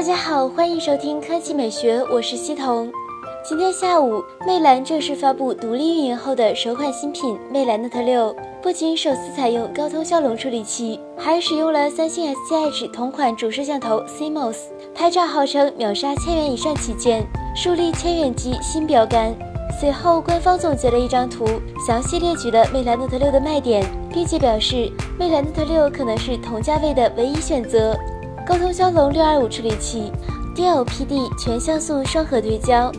大家好，欢迎收听科技美学，我是西彤。今天下午，魅蓝正式发布独立运营后的首款新品魅蓝 Note 6，不仅首次采用高通骁龙处理器，还使用了三星 S7 同款主摄像头 CMOS，拍照号称秒杀千元以上旗舰，树立千元机新标杆。随后，官方总结了一张图，详细列举了魅蓝 Note 6的卖点，并且表示魅蓝 Note 6可能是同价位的唯一选择。高通骁龙六二五处理器，DLPD 全像素双核对焦，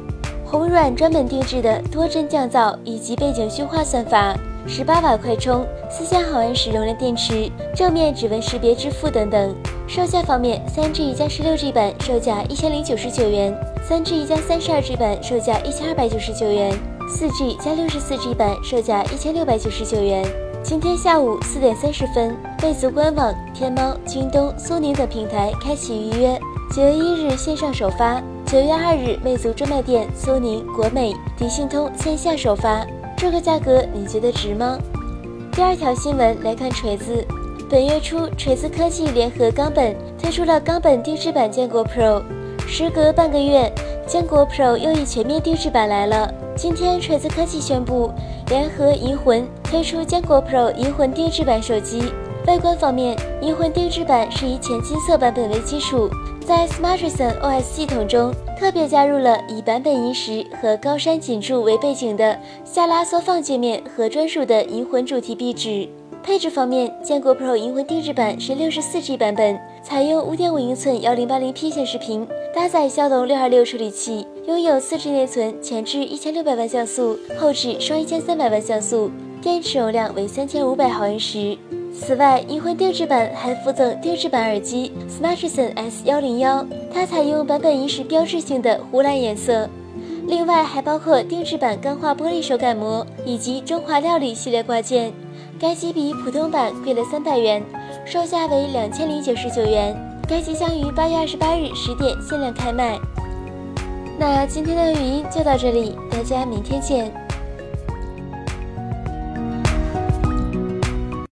红软专门定制的多帧降噪以及背景虚化算法，十八瓦快充，四千毫安时容量电池，正面指纹识别支付等等。售价方面，三 G 加十六 G 版售价一千零九十九元，三 G 加三十二 G 版售价一千二百九十九元，四 G 加六十四 G 版售价一千六百九十九元。今天下午四点三十分，魅族官网、天猫、京东、苏宁等平台开启预约。九月一日线上首发，九月二日魅族专卖店、苏宁、国美、迪信通线下首发。这个价格你觉得值吗？第二条新闻来看锤子，本月初，锤子科技联合冈本推出了冈本定制版坚果 Pro。时隔半个月，坚果 Pro 又一全面定制版来了。今天，锤子科技宣布联合银魂推出坚果 Pro 银魂定制版手机。外观方面，银魂定制版是以浅金色版本为基础，在 Smartisan OS 系统中特别加入了以版本银石和高山锦柱为背景的下拉缩放界面和专属的银魂主题壁纸。配置方面，坚果 Pro 银魂定制版是六十四 G 版本，采用五点五英寸幺零八零 P 显示屏，搭载骁龙六二六处理器，拥有四 G 内存，前置一千六百万像素，后置双一千三百万像素，电池容量为三千五百毫安时。此外，银魂定制版还附赠定制版耳机 Smartisan S 幺零幺，它采用版本银石标志性的湖蓝颜色。另外还包括定制版钢化玻璃手感膜以及中华料理系列挂件。该机比普通版贵了三百元，售价为两千零九十九元。该机将于八月二十八日十点限量开卖。那今天的语音就到这里，大家明天见。